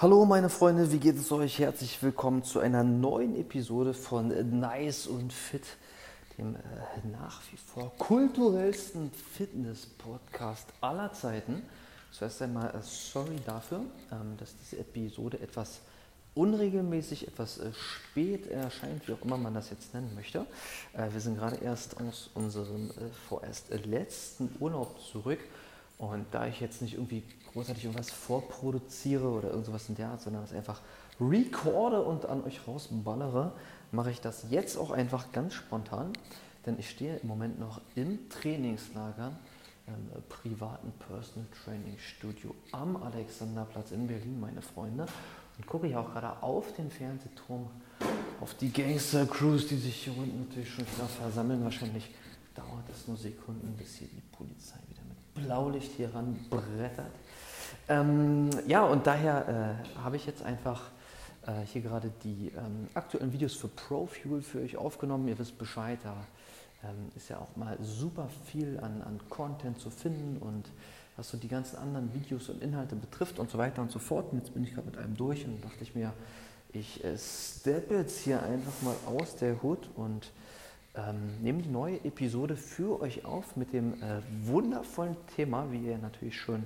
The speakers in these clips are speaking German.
Hallo meine Freunde, wie geht es euch? Herzlich willkommen zu einer neuen Episode von Nice und Fit, dem äh, nach wie vor kulturellsten Fitness-Podcast aller Zeiten. Zuerst einmal äh, sorry dafür, ähm, dass diese Episode etwas unregelmäßig, etwas äh, spät erscheint, wie auch immer man das jetzt nennen möchte. Äh, wir sind gerade erst aus unserem äh, vorerst letzten Urlaub zurück und da ich jetzt nicht irgendwie großartig irgendwas vorproduziere oder irgendwas in der Art, sondern es einfach recorde und an euch rausballere, mache ich das jetzt auch einfach ganz spontan. Denn ich stehe im Moment noch im Trainingslager im privaten Personal Training Studio am Alexanderplatz in Berlin, meine Freunde. Und gucke hier auch gerade auf den Fernsehturm, auf die Gangster Crews, die sich hier unten natürlich schon wieder versammeln. Wahrscheinlich dauert es nur Sekunden, bis hier die Polizei wieder Blaulicht hier ranbrettert. Ähm, ja, und daher äh, habe ich jetzt einfach äh, hier gerade die ähm, aktuellen Videos für ProFuel für euch aufgenommen. Ihr wisst Bescheid, da ähm, ist ja auch mal super viel an, an Content zu finden und was so die ganzen anderen Videos und Inhalte betrifft und so weiter und so fort. Und jetzt bin ich gerade mit einem durch und dachte ich mir, ich äh, steppe jetzt hier einfach mal aus der Hut und ähm, nehme die neue Episode für euch auf mit dem äh, wundervollen Thema, wie ihr natürlich schon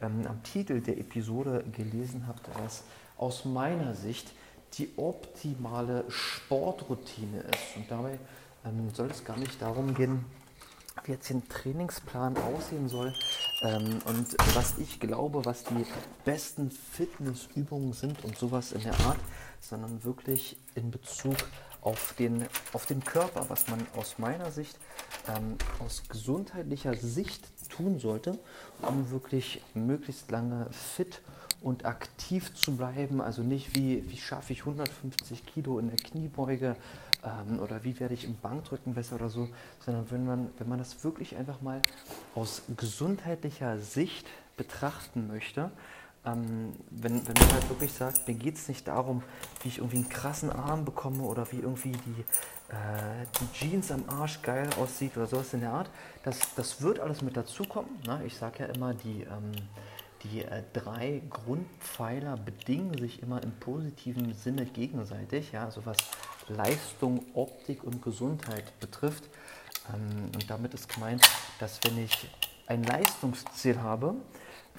ähm, am Titel der Episode gelesen habt, was aus meiner Sicht die optimale Sportroutine ist. Und dabei ähm, soll es gar nicht darum gehen, wie jetzt ein Trainingsplan aussehen soll ähm, und was ich glaube, was die besten Fitnessübungen sind und sowas in der Art, sondern wirklich in Bezug auf den, auf den Körper, was man aus meiner Sicht, ähm, aus gesundheitlicher Sicht tun sollte, um wirklich möglichst lange fit und aktiv zu bleiben. Also nicht wie, wie schaffe ich 150 Kilo in der Kniebeuge ähm, oder wie werde ich im Bankdrücken besser oder so, sondern wenn man, wenn man das wirklich einfach mal aus gesundheitlicher Sicht betrachten möchte, ähm, wenn, wenn man halt wirklich sagt, mir geht es nicht darum, wie ich irgendwie einen krassen Arm bekomme oder wie irgendwie die, äh, die Jeans am Arsch geil aussieht oder sowas in der Art, das, das wird alles mit dazukommen. Ne? Ich sage ja immer, die, ähm, die äh, drei Grundpfeiler bedingen sich immer im positiven Sinne gegenseitig, ja, also was Leistung, Optik und Gesundheit betrifft. Ähm, und damit ist gemeint, dass wenn ich ein Leistungsziel habe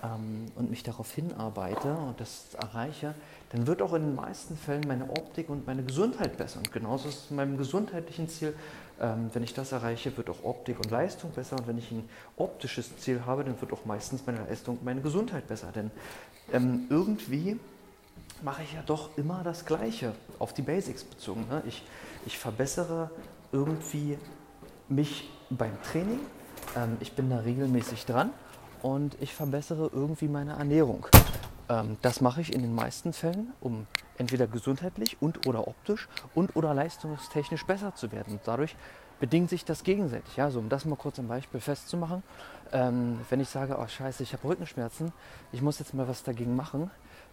ähm, und mich darauf hinarbeite und das erreiche, dann wird auch in den meisten Fällen meine Optik und meine Gesundheit besser. Und genauso ist es mit meinem gesundheitlichen Ziel. Ähm, wenn ich das erreiche, wird auch Optik und Leistung besser. Und wenn ich ein optisches Ziel habe, dann wird auch meistens meine Leistung und meine Gesundheit besser. Denn ähm, irgendwie mache ich ja doch immer das Gleiche, auf die Basics bezogen. Ne? Ich, ich verbessere irgendwie mich beim Training, ähm, ich bin da regelmäßig dran und ich verbessere irgendwie meine Ernährung. Ähm, das mache ich in den meisten Fällen, um entweder gesundheitlich und oder optisch und oder leistungstechnisch besser zu werden. Und dadurch bedingt sich das gegenseitig. Ja, so um das mal kurz ein Beispiel festzumachen. Ähm, wenn ich sage, oh scheiße, ich habe Rückenschmerzen, ich muss jetzt mal was dagegen machen,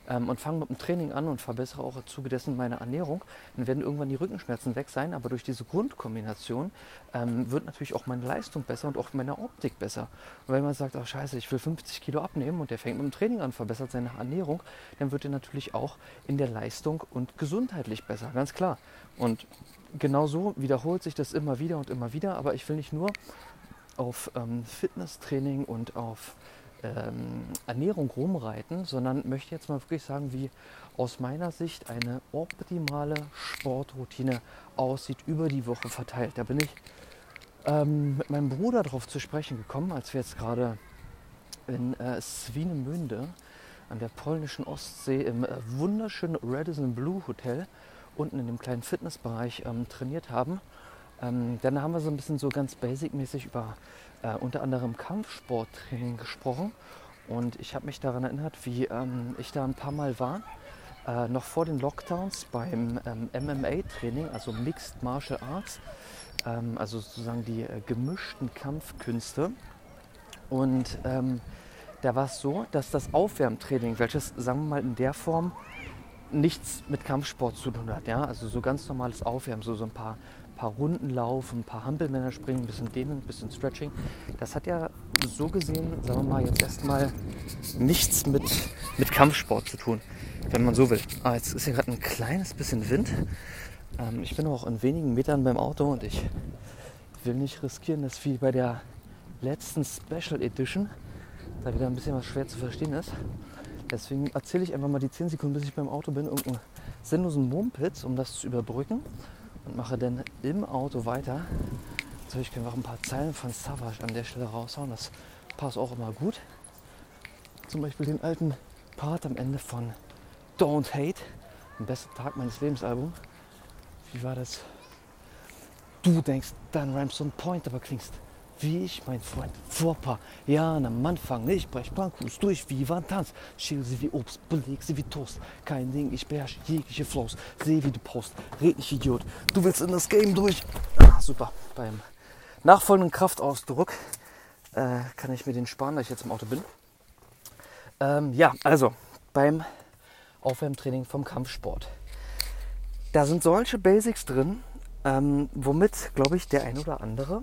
ähm, und fange mit dem Training an und verbessere auch im Zuge dessen meine Ernährung, dann werden irgendwann die Rückenschmerzen weg sein. Aber durch diese Grundkombination ähm, wird natürlich auch meine Leistung besser und auch meine Optik besser. Und wenn man sagt, oh scheiße, ich will 50 Kilo abnehmen und der fängt mit dem Training an, verbessert seine Ernährung, dann wird er natürlich auch in der Leistung und gesundheitlich besser, ganz klar. Und genau so wiederholt sich das immer wieder und immer wieder. Aber ich will nicht nur auf ähm, Fitnesstraining und auf ähm, Ernährung rumreiten, sondern möchte jetzt mal wirklich sagen, wie aus meiner Sicht eine optimale Sportroutine aussieht über die Woche verteilt. Da bin ich ähm, mit meinem Bruder darauf zu sprechen gekommen, als wir jetzt gerade in äh, Swinemünde an der polnischen Ostsee im äh, wunderschönen Radisson Blue Hotel unten in dem kleinen Fitnessbereich ähm, trainiert haben. Ähm, dann haben wir so ein bisschen so ganz basic-mäßig über äh, unter anderem Kampfsporttraining gesprochen. Und ich habe mich daran erinnert, wie ähm, ich da ein paar Mal war, äh, noch vor den Lockdowns beim ähm, MMA-Training, also Mixed Martial Arts, ähm, also sozusagen die äh, gemischten Kampfkünste. Und ähm, da war es so, dass das Aufwärmtraining, welches, sagen wir mal, in der Form nichts mit Kampfsport zu tun hat, ja, also so ganz normales Aufwärmen, so, so ein paar paar Runden laufen, ein paar Hampelmänner springen, ein bisschen dehnen, ein bisschen Stretching. Das hat ja so gesehen, sagen wir mal, jetzt erstmal nichts mit, mit Kampfsport zu tun. wenn man so will. Ah, jetzt ist hier gerade ein kleines bisschen Wind. Ähm, ich bin auch in wenigen Metern beim Auto und ich will nicht riskieren, dass wie bei der letzten Special Edition da wieder ein bisschen was schwer zu verstehen ist. Deswegen erzähle ich einfach mal die 10 Sekunden, bis ich beim Auto bin, irgendeinen sinnlosen Mumpitz, um das zu überbrücken und mache dann im Auto weiter. Natürlich können wir auch ein paar Zeilen von Savage an der Stelle raushauen. Das passt auch immer gut. Zum Beispiel den alten Part am Ende von Don't Hate, den besten Tag meines Lebens Album. Wie war das? Du denkst, dein Rhymes on Point, aber klingst wie ich, mein Freund, vor paar Jahren am Anfang. Ich brech Bankus durch wie Tanz. Schäle sie wie Obst, beleg sie wie Toast. Kein Ding, ich beherrsche jegliche Flows. Seh wie du post, red nicht Idiot. Du willst in das Game durch. Ah, super, beim nachfolgenden Kraftausdruck äh, kann ich mir den sparen, da ich jetzt im Auto bin. Ähm, ja, also beim Aufwärmtraining vom Kampfsport. Da sind solche Basics drin, ähm, womit, glaube ich, der ein oder andere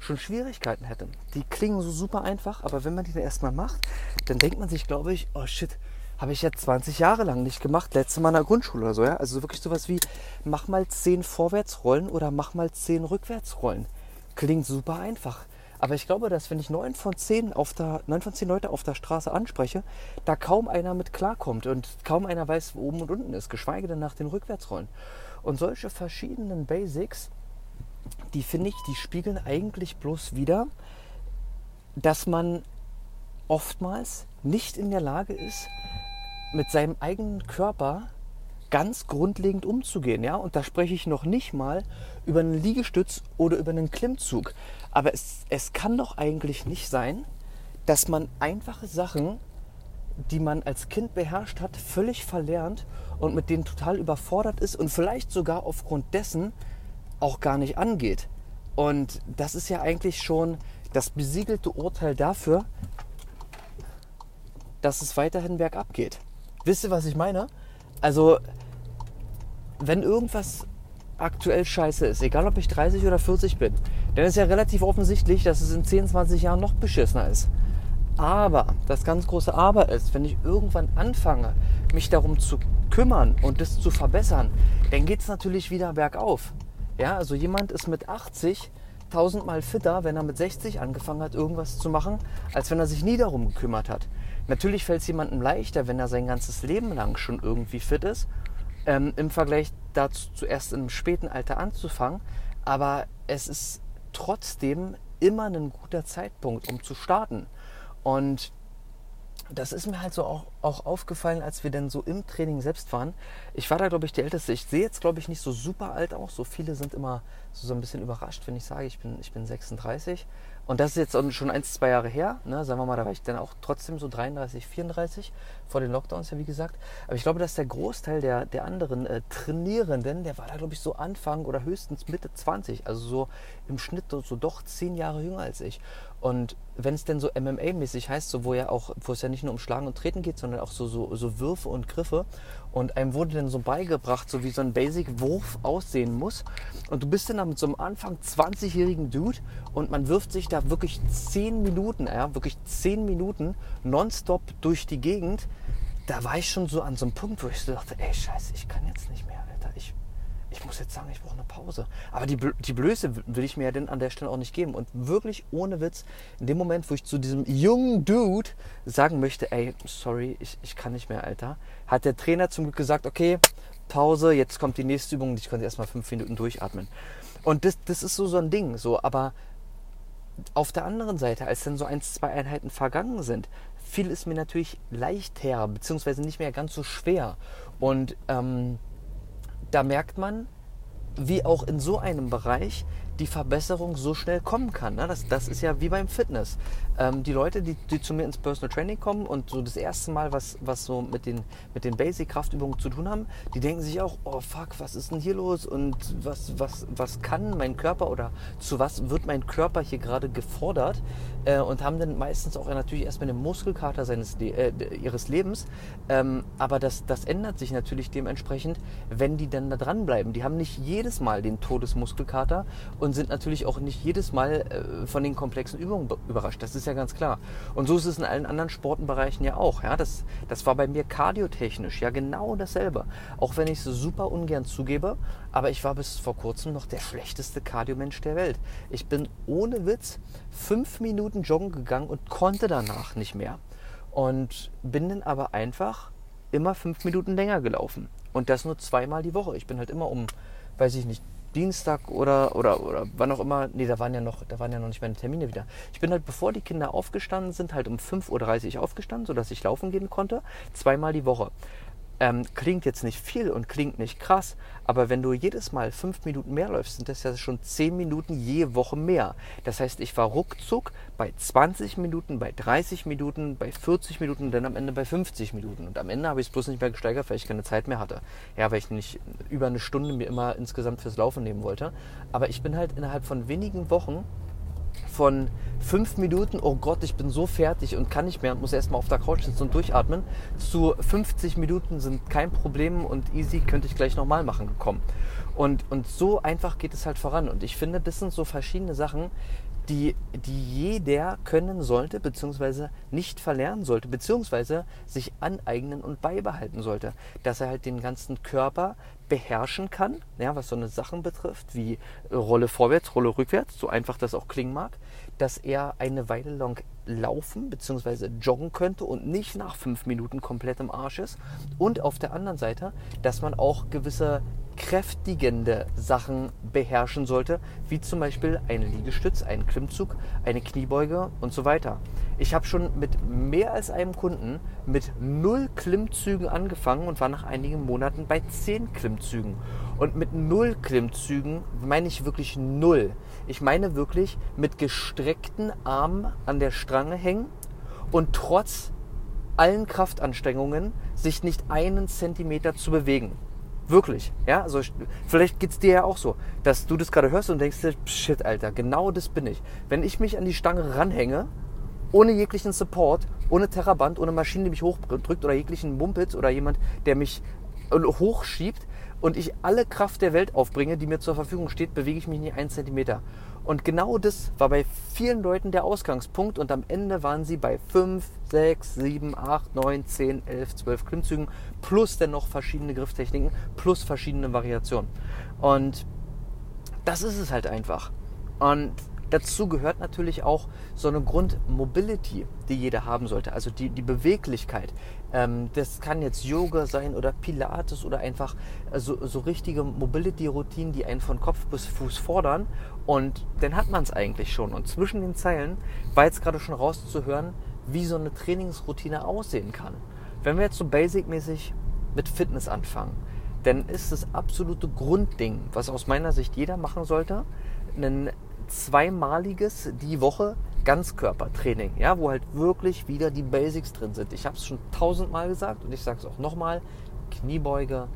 schon Schwierigkeiten hätte. Die klingen so super einfach, aber wenn man die dann erstmal macht, dann denkt man sich, glaube ich, oh shit, habe ich jetzt 20 Jahre lang nicht gemacht, letzte Mal in der Grundschule oder so, ja. Also wirklich sowas wie, mach mal 10 Vorwärtsrollen oder mach mal 10 Rückwärtsrollen. Klingt super einfach. Aber ich glaube, dass wenn ich 9 von 10, auf der, 9 von 10 Leute auf der Straße anspreche, da kaum einer mit klarkommt und kaum einer weiß, wo oben und unten ist, geschweige denn nach den Rückwärtsrollen. Und solche verschiedenen Basics, die finde ich, die spiegeln eigentlich bloß wieder, dass man oftmals nicht in der Lage ist, mit seinem eigenen Körper ganz grundlegend umzugehen. Ja? Und da spreche ich noch nicht mal über einen Liegestütz oder über einen Klimmzug. Aber es, es kann doch eigentlich nicht sein, dass man einfache Sachen, die man als Kind beherrscht hat, völlig verlernt und mit denen total überfordert ist und vielleicht sogar aufgrund dessen auch gar nicht angeht. Und das ist ja eigentlich schon das besiegelte Urteil dafür, dass es weiterhin bergab geht. Wisst ihr, was ich meine? Also, wenn irgendwas aktuell scheiße ist, egal ob ich 30 oder 40 bin, dann ist ja relativ offensichtlich, dass es in 10, 20 Jahren noch beschissener ist. Aber, das ganz große Aber ist, wenn ich irgendwann anfange, mich darum zu kümmern und das zu verbessern, dann geht es natürlich wieder bergauf. Ja, also jemand ist mit 80 tausendmal fitter, wenn er mit 60 angefangen hat, irgendwas zu machen, als wenn er sich nie darum gekümmert hat. Natürlich fällt es jemandem leichter, wenn er sein ganzes Leben lang schon irgendwie fit ist, ähm, im Vergleich dazu zuerst im späten Alter anzufangen. Aber es ist trotzdem immer ein guter Zeitpunkt, um zu starten. Und das ist mir halt so auch, auch aufgefallen, als wir dann so im Training selbst waren. Ich war da, glaube ich, der Älteste. Ich sehe jetzt, glaube ich, nicht so super alt aus. So viele sind immer so, so ein bisschen überrascht, wenn ich sage, ich bin, ich bin 36. Und das ist jetzt schon ein, zwei Jahre her. Ne? Sagen wir mal, da war ich dann auch trotzdem so 33, 34 vor den Lockdowns, ja wie gesagt. Aber ich glaube, dass der Großteil der, der anderen äh, Trainierenden, der war da, glaube ich, so Anfang oder höchstens Mitte 20. Also so im Schnitt so, so doch zehn Jahre jünger als ich. Und wenn es denn so MMA-mäßig heißt, so wo ja auch, wo es ja nicht nur um Schlagen und Treten geht, sondern auch so, so, so Würfe und Griffe. Und einem wurde dann so beigebracht, so wie so ein Basic-Wurf aussehen muss. Und du bist dann da mit so einem Anfang 20-jährigen Dude und man wirft sich da wirklich 10 Minuten, ja, wirklich 10 Minuten nonstop durch die Gegend. Da war ich schon so an so einem Punkt, wo ich so dachte, ey, scheiße, ich kann jetzt nicht mehr ich muss jetzt sagen, ich brauche eine Pause. Aber die, die Blöße will ich mir ja denn an der Stelle auch nicht geben. Und wirklich ohne Witz, in dem Moment, wo ich zu diesem jungen Dude sagen möchte, ey, sorry, ich, ich kann nicht mehr, Alter, hat der Trainer zum Glück gesagt, okay, Pause, jetzt kommt die nächste Übung ich konnte erstmal fünf Minuten durchatmen. Und das, das ist so, so ein Ding, so, aber auf der anderen Seite, als dann so ein, zwei Einheiten vergangen sind, fiel es mir natürlich leichter, beziehungsweise nicht mehr ganz so schwer. Und ähm, da merkt man, wie auch in so einem Bereich die Verbesserung so schnell kommen kann. Ne? Das, das ist ja wie beim Fitness. Ähm, die Leute, die, die zu mir ins Personal Training kommen und so das erste Mal was, was so mit den, mit den Basic-Kraftübungen zu tun haben, die denken sich auch, oh fuck, was ist denn hier los und was, was, was kann mein Körper oder zu was wird mein Körper hier gerade gefordert? Äh, und haben dann meistens auch natürlich erstmal den Muskelkater seines, äh, ihres Lebens. Ähm, aber das, das ändert sich natürlich dementsprechend, wenn die dann da dranbleiben. Die haben nicht jedes Mal den Todesmuskelkater und sind natürlich auch nicht jedes Mal äh, von den komplexen Übungen überrascht. Das ist ja ganz klar. Und so ist es in allen anderen Sportenbereichen ja auch. Ja? Das, das war bei mir kardiotechnisch ja genau dasselbe. Auch wenn ich es super ungern zugebe, aber ich war bis vor kurzem noch der schlechteste Kardiomensch der Welt. Ich bin ohne Witz fünf Minuten joggen gegangen und konnte danach nicht mehr. Und bin dann aber einfach immer fünf Minuten länger gelaufen. Und das nur zweimal die Woche. Ich bin halt immer um, weiß ich nicht, Dienstag oder, oder, oder wann auch immer, nee, da waren ja noch, da waren ja noch nicht meine Termine wieder. Ich bin halt, bevor die Kinder aufgestanden sind, halt um 5.30 Uhr aufgestanden, sodass ich laufen gehen konnte, zweimal die Woche. Ähm, klingt jetzt nicht viel und klingt nicht krass, aber wenn du jedes Mal fünf Minuten mehr läufst, sind das ja schon zehn Minuten je Woche mehr. Das heißt, ich war ruckzuck bei 20 Minuten, bei 30 Minuten, bei 40 Minuten und dann am Ende bei 50 Minuten. Und am Ende habe ich es bloß nicht mehr gesteigert, weil ich keine Zeit mehr hatte. Ja, weil ich nicht über eine Stunde mir immer insgesamt fürs Laufen nehmen wollte. Aber ich bin halt innerhalb von wenigen Wochen von fünf Minuten, oh Gott, ich bin so fertig und kann nicht mehr und muss erstmal auf der Couch sitzen und durchatmen, zu 50 Minuten sind kein Problem und easy könnte ich gleich nochmal machen gekommen. Und, und so einfach geht es halt voran. Und ich finde, das sind so verschiedene Sachen, die, die jeder können sollte, beziehungsweise nicht verlernen sollte, beziehungsweise sich aneignen und beibehalten sollte. Dass er halt den ganzen Körper beherrschen kann, ja, was so eine Sachen betrifft, wie Rolle vorwärts, Rolle rückwärts, so einfach das auch klingen mag, dass er eine Weile lang laufen bzw. joggen könnte und nicht nach fünf Minuten komplett im Arsch ist. Und auf der anderen Seite, dass man auch gewisse kräftigende Sachen beherrschen sollte, wie zum Beispiel ein Liegestütz, einen Klimmzug, eine Kniebeuge und so weiter. Ich habe schon mit mehr als einem Kunden mit null Klimmzügen angefangen und war nach einigen Monaten bei zehn Klimmzügen. Und mit null Klimmzügen meine ich wirklich null. Ich meine wirklich mit gestreckten Armen an der Strange hängen und trotz allen Kraftanstrengungen sich nicht einen Zentimeter zu bewegen. Wirklich. Ja, also vielleicht geht es dir ja auch so, dass du das gerade hörst und denkst shit, Alter, genau das bin ich. Wenn ich mich an die Stange ranhänge, ohne jeglichen Support, ohne Terraband, ohne Maschine, die mich hochdrückt oder jeglichen Mumpitz oder jemand, der mich äh, hochschiebt und ich alle Kraft der Welt aufbringe, die mir zur Verfügung steht, bewege ich mich nicht einen Zentimeter. Und genau das war bei vielen Leuten der Ausgangspunkt und am Ende waren sie bei 5, 6, 7, 8, 9, 10, 11, 12 Klimmzügen plus dann noch verschiedene Grifftechniken plus verschiedene Variationen. Und das ist es halt einfach. Und dazu gehört natürlich auch so eine Grundmobility, die jeder haben sollte, also die, die Beweglichkeit. Ähm, das kann jetzt Yoga sein oder Pilates oder einfach so, so richtige Mobility-Routinen, die einen von Kopf bis Fuß fordern. Und dann hat man es eigentlich schon. Und zwischen den Zeilen war jetzt gerade schon rauszuhören, wie so eine Trainingsroutine aussehen kann. Wenn wir jetzt so basic-mäßig mit Fitness anfangen, dann ist das absolute Grundding, was aus meiner Sicht jeder machen sollte, ein zweimaliges die Woche Ganzkörpertraining, ja, wo halt wirklich wieder die Basics drin sind. Ich habe es schon tausendmal gesagt und ich sage es auch nochmal: Kniebeuge,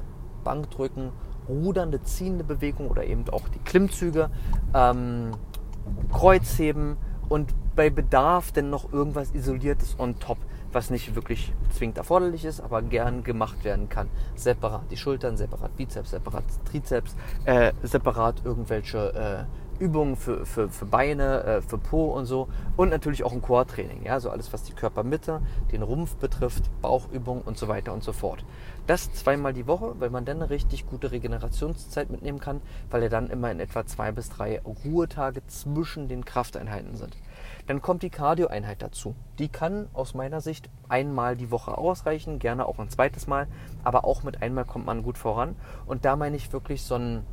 Bankdrücken, rudernde, ziehende Bewegung oder eben auch die Klimmzüge, ähm, Kreuzheben und bei Bedarf dann noch irgendwas Isoliertes on top, was nicht wirklich zwingend erforderlich ist, aber gern gemacht werden kann. Separat die Schultern, separat Bizeps, separat Trizeps, äh, separat irgendwelche äh, Übungen für, für, für Beine, äh, für Po und so. Und natürlich auch ein Core-Training. Ja? So alles, was die Körpermitte, den Rumpf betrifft, Bauchübungen und so weiter und so fort. Das zweimal die Woche, weil man dann eine richtig gute Regenerationszeit mitnehmen kann, weil er dann immer in etwa zwei bis drei Ruhetage zwischen den Krafteinheiten sind. Dann kommt die Cardio-Einheit dazu. Die kann aus meiner Sicht einmal die Woche ausreichen, gerne auch ein zweites Mal, aber auch mit einmal kommt man gut voran. Und da meine ich wirklich so ein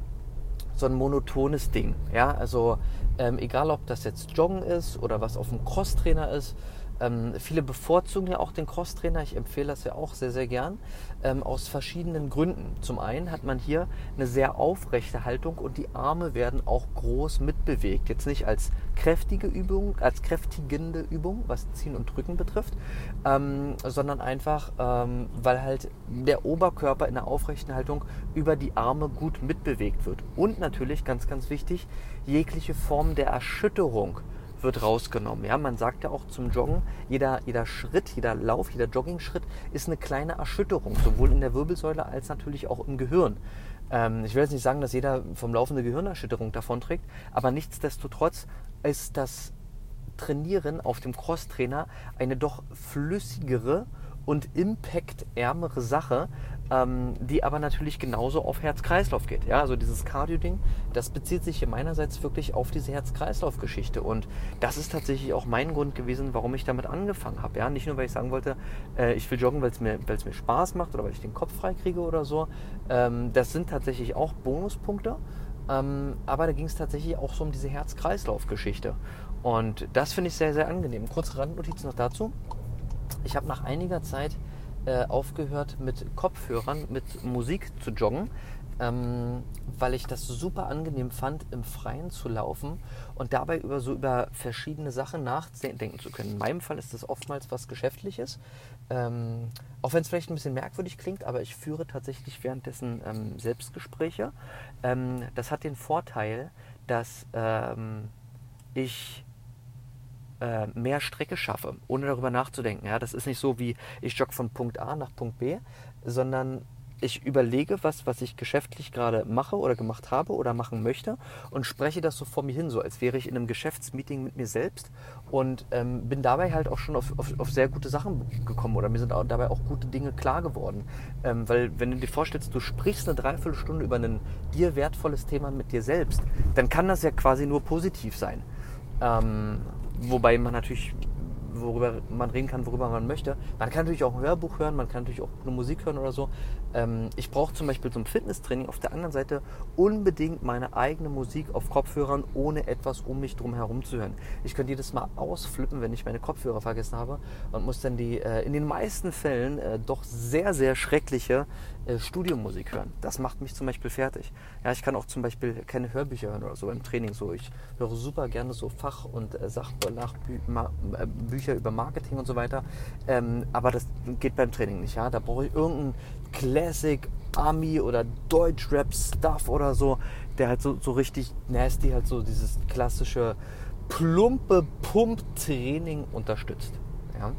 so ein monotones Ding. Ja, also ähm, egal ob das jetzt Joggen ist oder was auf dem Crosstrainer ist, ähm, viele bevorzugen ja auch den Crosstrainer. Ich empfehle das ja auch sehr, sehr gern. Ähm, aus verschiedenen Gründen. Zum einen hat man hier eine sehr aufrechte Haltung und die Arme werden auch groß mitbewegt. Jetzt nicht als kräftige Übung, als kräftigende Übung, was Ziehen und Drücken betrifft, ähm, sondern einfach, ähm, weil halt der Oberkörper in der aufrechten Haltung über die Arme gut mitbewegt wird. Und natürlich, ganz, ganz wichtig, jegliche Form der Erschütterung wird rausgenommen. Ja, man sagt ja auch zum Joggen, jeder, jeder Schritt, jeder Lauf, jeder Joggingschritt ist eine kleine Erschütterung, sowohl in der Wirbelsäule als natürlich auch im Gehirn. Ähm, ich will jetzt nicht sagen, dass jeder vom Laufen eine Gehirnerschütterung davonträgt, aber nichtsdestotrotz ist das Trainieren auf dem Crosstrainer eine doch flüssigere und impactärmere Sache, ähm, die aber natürlich genauso auf Herz-Kreislauf geht. Ja, also dieses Cardio-Ding, das bezieht sich hier meinerseits wirklich auf diese Herz-Kreislauf-Geschichte und das ist tatsächlich auch mein Grund gewesen, warum ich damit angefangen habe. Ja, nicht nur, weil ich sagen wollte, äh, ich will joggen, weil es mir, mir Spaß macht oder weil ich den Kopf frei kriege oder so. Ähm, das sind tatsächlich auch Bonuspunkte. Ähm, aber da ging es tatsächlich auch so um diese Herz-Kreislauf-Geschichte. Und das finde ich sehr, sehr angenehm. Kurze Randnotiz noch dazu. Ich habe nach einiger Zeit äh, aufgehört mit Kopfhörern, mit Musik zu joggen, ähm, weil ich das super angenehm fand, im Freien zu laufen und dabei über so über verschiedene Sachen nachdenken zu können. In meinem Fall ist das oftmals was Geschäftliches, ähm, auch wenn es vielleicht ein bisschen merkwürdig klingt, aber ich führe tatsächlich währenddessen ähm, Selbstgespräche. Ähm, das hat den Vorteil, dass ähm, ich äh, mehr Strecke schaffe, ohne darüber nachzudenken. Ja, das ist nicht so wie ich jogge von Punkt A nach Punkt B, sondern ich überlege was, was ich geschäftlich gerade mache oder gemacht habe oder machen möchte und spreche das so vor mir hin, so als wäre ich in einem Geschäftsmeeting mit mir selbst und ähm, bin dabei halt auch schon auf, auf, auf, sehr gute Sachen gekommen oder mir sind auch dabei auch gute Dinge klar geworden. Ähm, weil wenn du dir vorstellst, du sprichst eine Dreiviertelstunde über ein dir wertvolles Thema mit dir selbst, dann kann das ja quasi nur positiv sein. Ähm, wobei man natürlich worüber man reden kann, worüber man möchte. Man kann natürlich auch ein Hörbuch hören, man kann natürlich auch eine Musik hören oder so. Ähm, ich brauche zum Beispiel zum Fitnesstraining auf der anderen Seite unbedingt meine eigene Musik auf Kopfhörern, ohne etwas um mich drum herum zu hören. Ich könnte jedes Mal ausflippen, wenn ich meine Kopfhörer vergessen habe und muss dann die äh, in den meisten Fällen äh, doch sehr, sehr schreckliche äh, Studiomusik hören. Das macht mich zum Beispiel fertig. Ja, ich kann auch zum Beispiel keine Hörbücher hören oder so im Training. So, ich höre super gerne so Fach- und äh, Sachbücher äh, über Marketing und so weiter. Ähm, aber das geht beim Training nicht. Ja, da brauche ich irgendeinen Classic Army oder Deutschrap Stuff oder so, der halt so, so richtig nasty halt so dieses klassische plumpe Pump-Training unterstützt. Ja.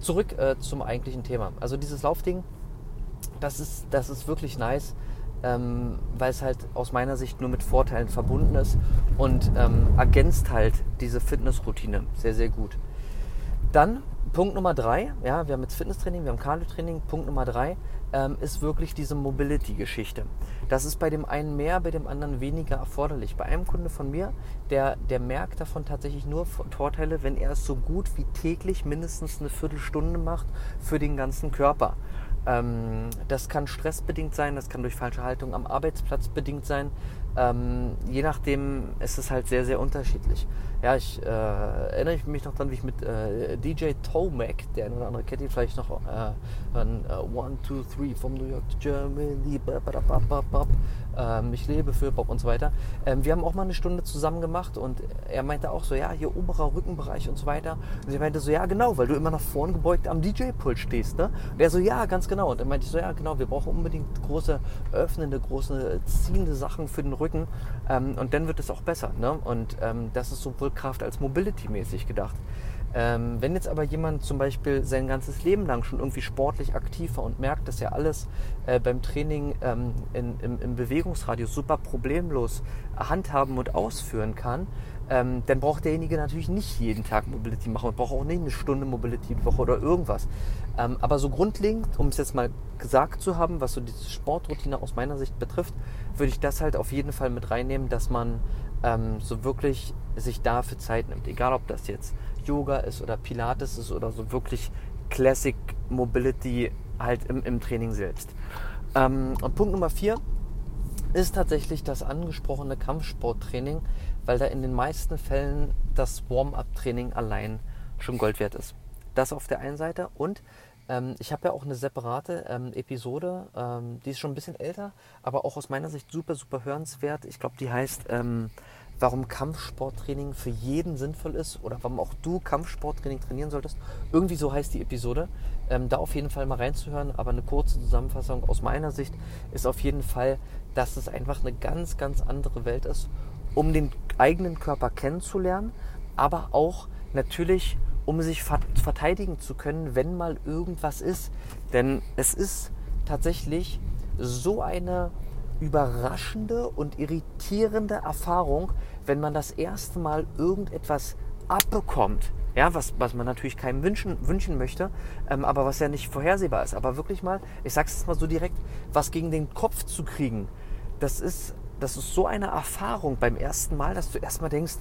Zurück äh, zum eigentlichen Thema. Also dieses Laufding das ist, das ist wirklich nice, ähm, weil es halt aus meiner Sicht nur mit Vorteilen verbunden ist und ähm, ergänzt halt diese Fitnessroutine sehr, sehr gut. Dann Punkt Nummer drei, ja, wir haben jetzt Fitnesstraining, wir haben Cardio-Training. Punkt Nummer drei ähm, ist wirklich diese Mobility-Geschichte. Das ist bei dem einen mehr, bei dem anderen weniger erforderlich. Bei einem Kunde von mir, der, der merkt davon tatsächlich nur Vorteile, wenn er es so gut wie täglich mindestens eine Viertelstunde macht für den ganzen Körper. Ähm, das kann stressbedingt sein, das kann durch falsche Haltung am Arbeitsplatz bedingt sein. Ähm, je nachdem ist es halt sehr, sehr unterschiedlich. Ja, ich äh, erinnere mich noch dran, wie ich mit äh, DJ Tomac, der eine oder andere kennt ihn vielleicht noch, äh, an uh, One, Two, Three from New York to Germany, ähm, ich lebe für Bob und so weiter. Ähm, wir haben auch mal eine Stunde zusammen gemacht und er meinte auch so, ja, hier oberer Rückenbereich und so weiter. Und ich meinte so, ja, genau, weil du immer nach vorn gebeugt am DJ-Pult stehst, ne? Und er so, ja, ganz genau. Und dann meinte ich so, ja, genau, wir brauchen unbedingt große, öffnende, große, ziehende Sachen für den Rücken ähm, und dann wird es auch besser, ne? Und ähm, das ist sowohl Kraft als Mobility-mäßig gedacht. Ähm, wenn jetzt aber jemand zum Beispiel sein ganzes Leben lang schon irgendwie sportlich aktiv war und merkt, dass er alles äh, beim Training ähm, in, im, im, Bewegungsradius super problemlos handhaben und ausführen kann, ähm, dann braucht derjenige natürlich nicht jeden Tag Mobility machen und braucht auch nicht eine Stunde Mobility die Woche oder irgendwas. Ähm, aber so grundlegend, um es jetzt mal gesagt zu haben, was so diese Sportroutine aus meiner Sicht betrifft, würde ich das halt auf jeden Fall mit reinnehmen, dass man ähm, so wirklich sich dafür Zeit nimmt. Egal ob das jetzt Yoga ist oder Pilates ist oder so wirklich Classic Mobility halt im, im Training selbst. Ähm, und Punkt Nummer vier ist tatsächlich das angesprochene Kampfsporttraining, weil da in den meisten Fällen das Warm-up-Training allein schon Gold wert ist. Das auf der einen Seite und ähm, ich habe ja auch eine separate ähm, Episode, ähm, die ist schon ein bisschen älter, aber auch aus meiner Sicht super, super hörenswert. Ich glaube, die heißt ähm, warum Kampfsporttraining für jeden sinnvoll ist oder warum auch du Kampfsporttraining trainieren solltest. Irgendwie so heißt die Episode. Ähm, da auf jeden Fall mal reinzuhören. Aber eine kurze Zusammenfassung aus meiner Sicht ist auf jeden Fall, dass es einfach eine ganz, ganz andere Welt ist, um den eigenen Körper kennenzulernen, aber auch natürlich, um sich verteidigen zu können, wenn mal irgendwas ist. Denn es ist tatsächlich so eine überraschende und irritierende Erfahrung, wenn man das erste Mal irgendetwas abbekommt. Ja, was, was man natürlich keinem wünschen, wünschen möchte, ähm, aber was ja nicht vorhersehbar ist. Aber wirklich mal, ich sag's jetzt mal so direkt, was gegen den Kopf zu kriegen, das ist, das ist so eine Erfahrung beim ersten Mal, dass du erstmal denkst,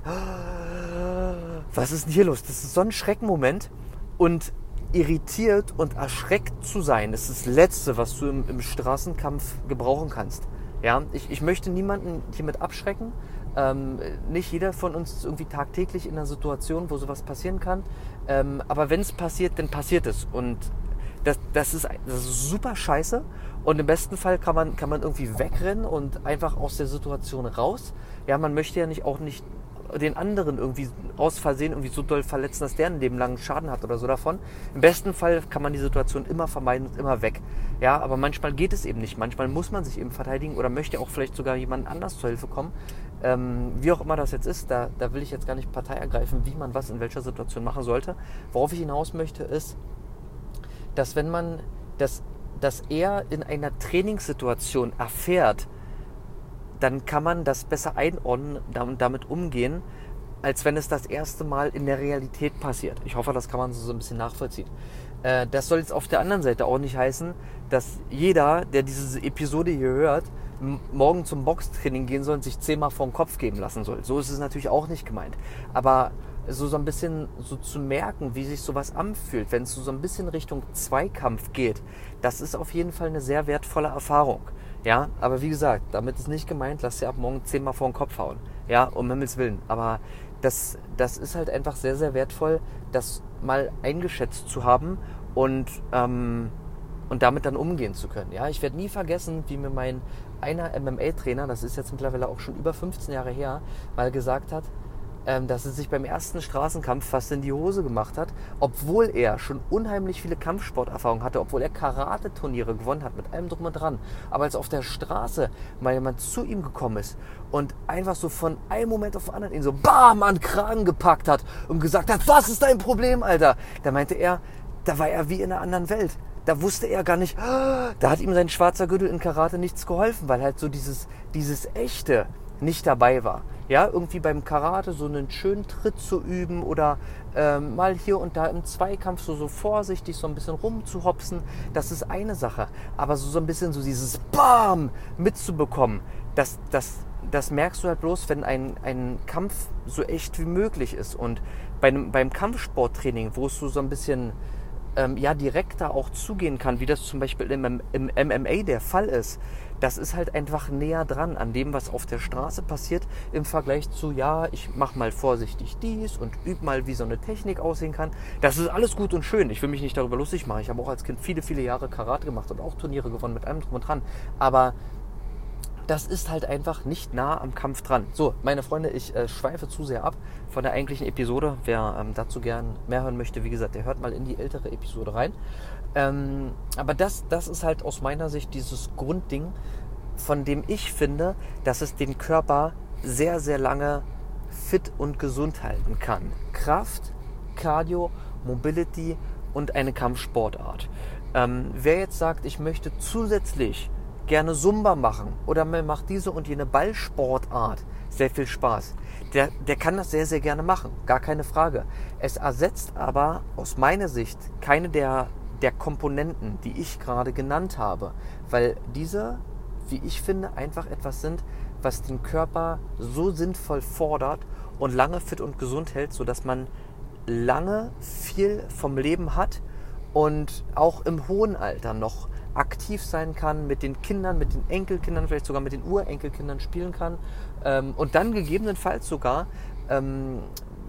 was ist denn hier los? Das ist so ein Schreckenmoment. Und irritiert und erschreckt zu sein, ist das Letzte, was du im, im Straßenkampf gebrauchen kannst. Ja, ich, ich möchte niemanden hiermit abschrecken. Ähm, nicht jeder von uns ist irgendwie tagtäglich in einer Situation, wo sowas passieren kann. Ähm, aber wenn es passiert, dann passiert es. Und das, das, ist, das ist super scheiße. Und im besten Fall kann man, kann man irgendwie wegrennen und einfach aus der Situation raus. Ja, man möchte ja nicht auch nicht den anderen irgendwie aus Versehen irgendwie so doll verletzen, dass der ein Leben lang Schaden hat oder so davon. Im besten Fall kann man die Situation immer vermeiden und immer weg. Ja, aber manchmal geht es eben nicht. Manchmal muss man sich eben verteidigen oder möchte auch vielleicht sogar jemand anders zur Hilfe kommen. Ähm, wie auch immer das jetzt ist, da, da will ich jetzt gar nicht Partei ergreifen, wie man was in welcher Situation machen sollte. Worauf ich hinaus möchte, ist, dass wenn man das, das eher in einer Trainingssituation erfährt, dann kann man das besser einordnen und damit umgehen, als wenn es das erste Mal in der Realität passiert. Ich hoffe, das kann man so ein bisschen nachvollziehen. Äh, das soll jetzt auf der anderen Seite auch nicht heißen, dass jeder, der diese Episode hier hört, morgen zum Boxtraining gehen soll und sich zehnmal vor den Kopf geben lassen soll. So ist es natürlich auch nicht gemeint. Aber so, so ein bisschen so zu merken, wie sich sowas anfühlt, wenn es so, so ein bisschen Richtung Zweikampf geht, das ist auf jeden Fall eine sehr wertvolle Erfahrung. Ja, aber wie gesagt, damit ist nicht gemeint, lass dir ab morgen zehnmal vor den Kopf hauen. Ja, um Himmels Willen. Aber das, das ist halt einfach sehr, sehr wertvoll, das mal eingeschätzt zu haben und, ähm, und damit dann umgehen zu können. Ja, ich werde nie vergessen, wie mir mein einer MMA-Trainer, das ist jetzt mittlerweile auch schon über 15 Jahre her, mal gesagt hat, dass er sich beim ersten Straßenkampf fast in die Hose gemacht hat, obwohl er schon unheimlich viele Kampfsporterfahrungen hatte, obwohl er Karate-Turniere gewonnen hat, mit allem drum und dran. Aber als auf der Straße mal jemand zu ihm gekommen ist und einfach so von einem Moment auf den anderen ihn so BAM an den Kragen gepackt hat und gesagt hat, was ist dein Problem, Alter? Da meinte er, da war er wie in einer anderen Welt. Da wusste er gar nicht, da hat ihm sein schwarzer Gürtel in Karate nichts geholfen, weil halt so dieses, dieses Echte nicht dabei war ja, irgendwie beim Karate so einen schönen Tritt zu üben oder ähm, mal hier und da im Zweikampf so, so vorsichtig so ein bisschen rumzuhopsen, das ist eine Sache. Aber so, so ein bisschen so dieses BAM mitzubekommen, das, das, das merkst du halt bloß, wenn ein, ein Kampf so echt wie möglich ist. Und beim, beim Kampfsporttraining, wo es so, so ein bisschen ähm, ja, direkter auch zugehen kann, wie das zum Beispiel im, im MMA der Fall ist, das ist halt einfach näher dran an dem, was auf der Straße passiert, im Vergleich zu, ja, ich mach mal vorsichtig dies und üb mal, wie so eine Technik aussehen kann. Das ist alles gut und schön. Ich will mich nicht darüber lustig machen. Ich habe auch als Kind viele, viele Jahre Karate gemacht und auch Turniere gewonnen mit allem drum und dran. Aber das ist halt einfach nicht nah am Kampf dran. So, meine Freunde, ich äh, schweife zu sehr ab von der eigentlichen Episode. Wer ähm, dazu gern mehr hören möchte, wie gesagt, der hört mal in die ältere Episode rein. Ähm, aber das, das ist halt aus meiner Sicht dieses Grundding, von dem ich finde, dass es den Körper sehr, sehr lange fit und gesund halten kann. Kraft, Cardio, Mobility und eine Kampfsportart. Ähm, wer jetzt sagt, ich möchte zusätzlich gerne Zumba machen. Oder mir macht diese und jene Ballsportart. Sehr viel Spaß, der, der kann das sehr, sehr gerne machen, gar keine Frage. Es ersetzt aber aus meiner Sicht keine der der Komponenten, die ich gerade genannt habe, weil diese, wie ich finde, einfach etwas sind, was den Körper so sinnvoll fordert und lange fit und gesund hält, sodass man lange viel vom Leben hat und auch im hohen Alter noch aktiv sein kann, mit den Kindern, mit den Enkelkindern, vielleicht sogar mit den Urenkelkindern spielen kann ähm, und dann gegebenenfalls sogar ähm,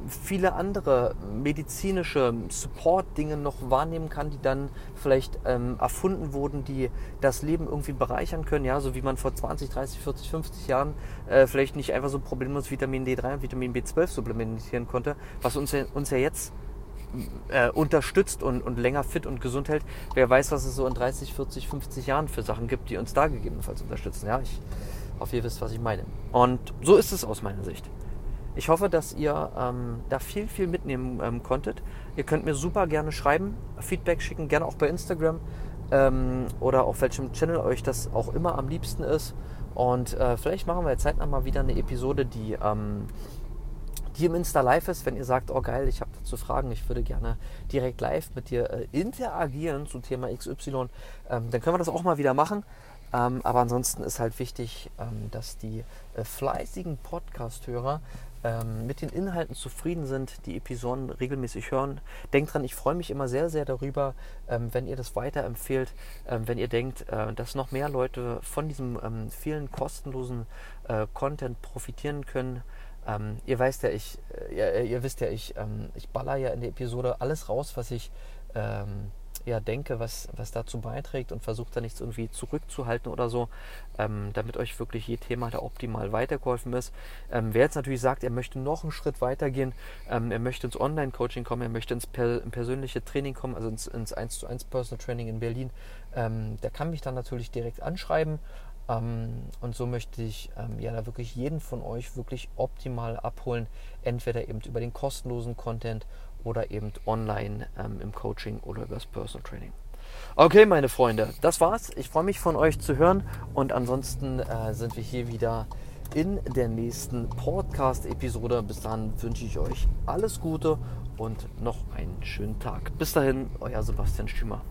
viele andere medizinische Support-Dinge noch wahrnehmen kann, die dann vielleicht ähm, erfunden wurden, die das Leben irgendwie bereichern können. Ja, so wie man vor 20, 30, 40, 50 Jahren äh, vielleicht nicht einfach so problemlos Vitamin D3 und Vitamin B12 supplementieren konnte, was uns ja, uns ja jetzt äh, unterstützt und, und länger fit und gesund hält. Wer weiß, was es so in 30, 40, 50 Jahren für Sachen gibt, die uns da gegebenenfalls unterstützen. Ja, ich hoffe, ihr wisst, was ich meine. Und so ist es aus meiner Sicht. Ich hoffe, dass ihr ähm, da viel, viel mitnehmen ähm, konntet. Ihr könnt mir super gerne schreiben, Feedback schicken, gerne auch bei Instagram ähm, oder auf welchem Channel euch das auch immer am liebsten ist. Und äh, vielleicht machen wir jetzt zeitnah mal wieder eine Episode, die, ähm, die im Insta live ist. Wenn ihr sagt, oh geil, ich habe dazu Fragen, ich würde gerne direkt live mit dir äh, interagieren zum Thema XY, ähm, dann können wir das auch mal wieder machen. Ähm, aber ansonsten ist halt wichtig, ähm, dass die äh, fleißigen Podcast-Hörer ähm, mit den Inhalten zufrieden sind, die Episoden regelmäßig hören. Denkt dran, ich freue mich immer sehr, sehr darüber, ähm, wenn ihr das weiterempfehlt, ähm, wenn ihr denkt, äh, dass noch mehr Leute von diesem vielen kostenlosen äh, Content profitieren können. Ähm, ihr weißt ja, ich, äh, ihr, wisst ja, ich, ähm, ich baller ja in der Episode alles raus, was ich ja, denke, was, was dazu beiträgt und versucht da nichts irgendwie zurückzuhalten oder so, ähm, damit euch wirklich je Thema da optimal weitergeholfen ist. Ähm, wer jetzt natürlich sagt, er möchte noch einen Schritt weitergehen, ähm, er möchte ins Online-Coaching kommen, er möchte ins per persönliche Training kommen, also ins, ins 1 zu 1 Personal Training in Berlin, ähm, der kann mich dann natürlich direkt anschreiben. Ähm, und so möchte ich ähm, ja da wirklich jeden von euch wirklich optimal abholen, entweder eben über den kostenlosen Content oder eben online ähm, im Coaching oder über das Personal Training. Okay, meine Freunde, das war's. Ich freue mich von euch zu hören und ansonsten äh, sind wir hier wieder in der nächsten Podcast-Episode. Bis dahin wünsche ich euch alles Gute und noch einen schönen Tag. Bis dahin, euer Sebastian Stümer.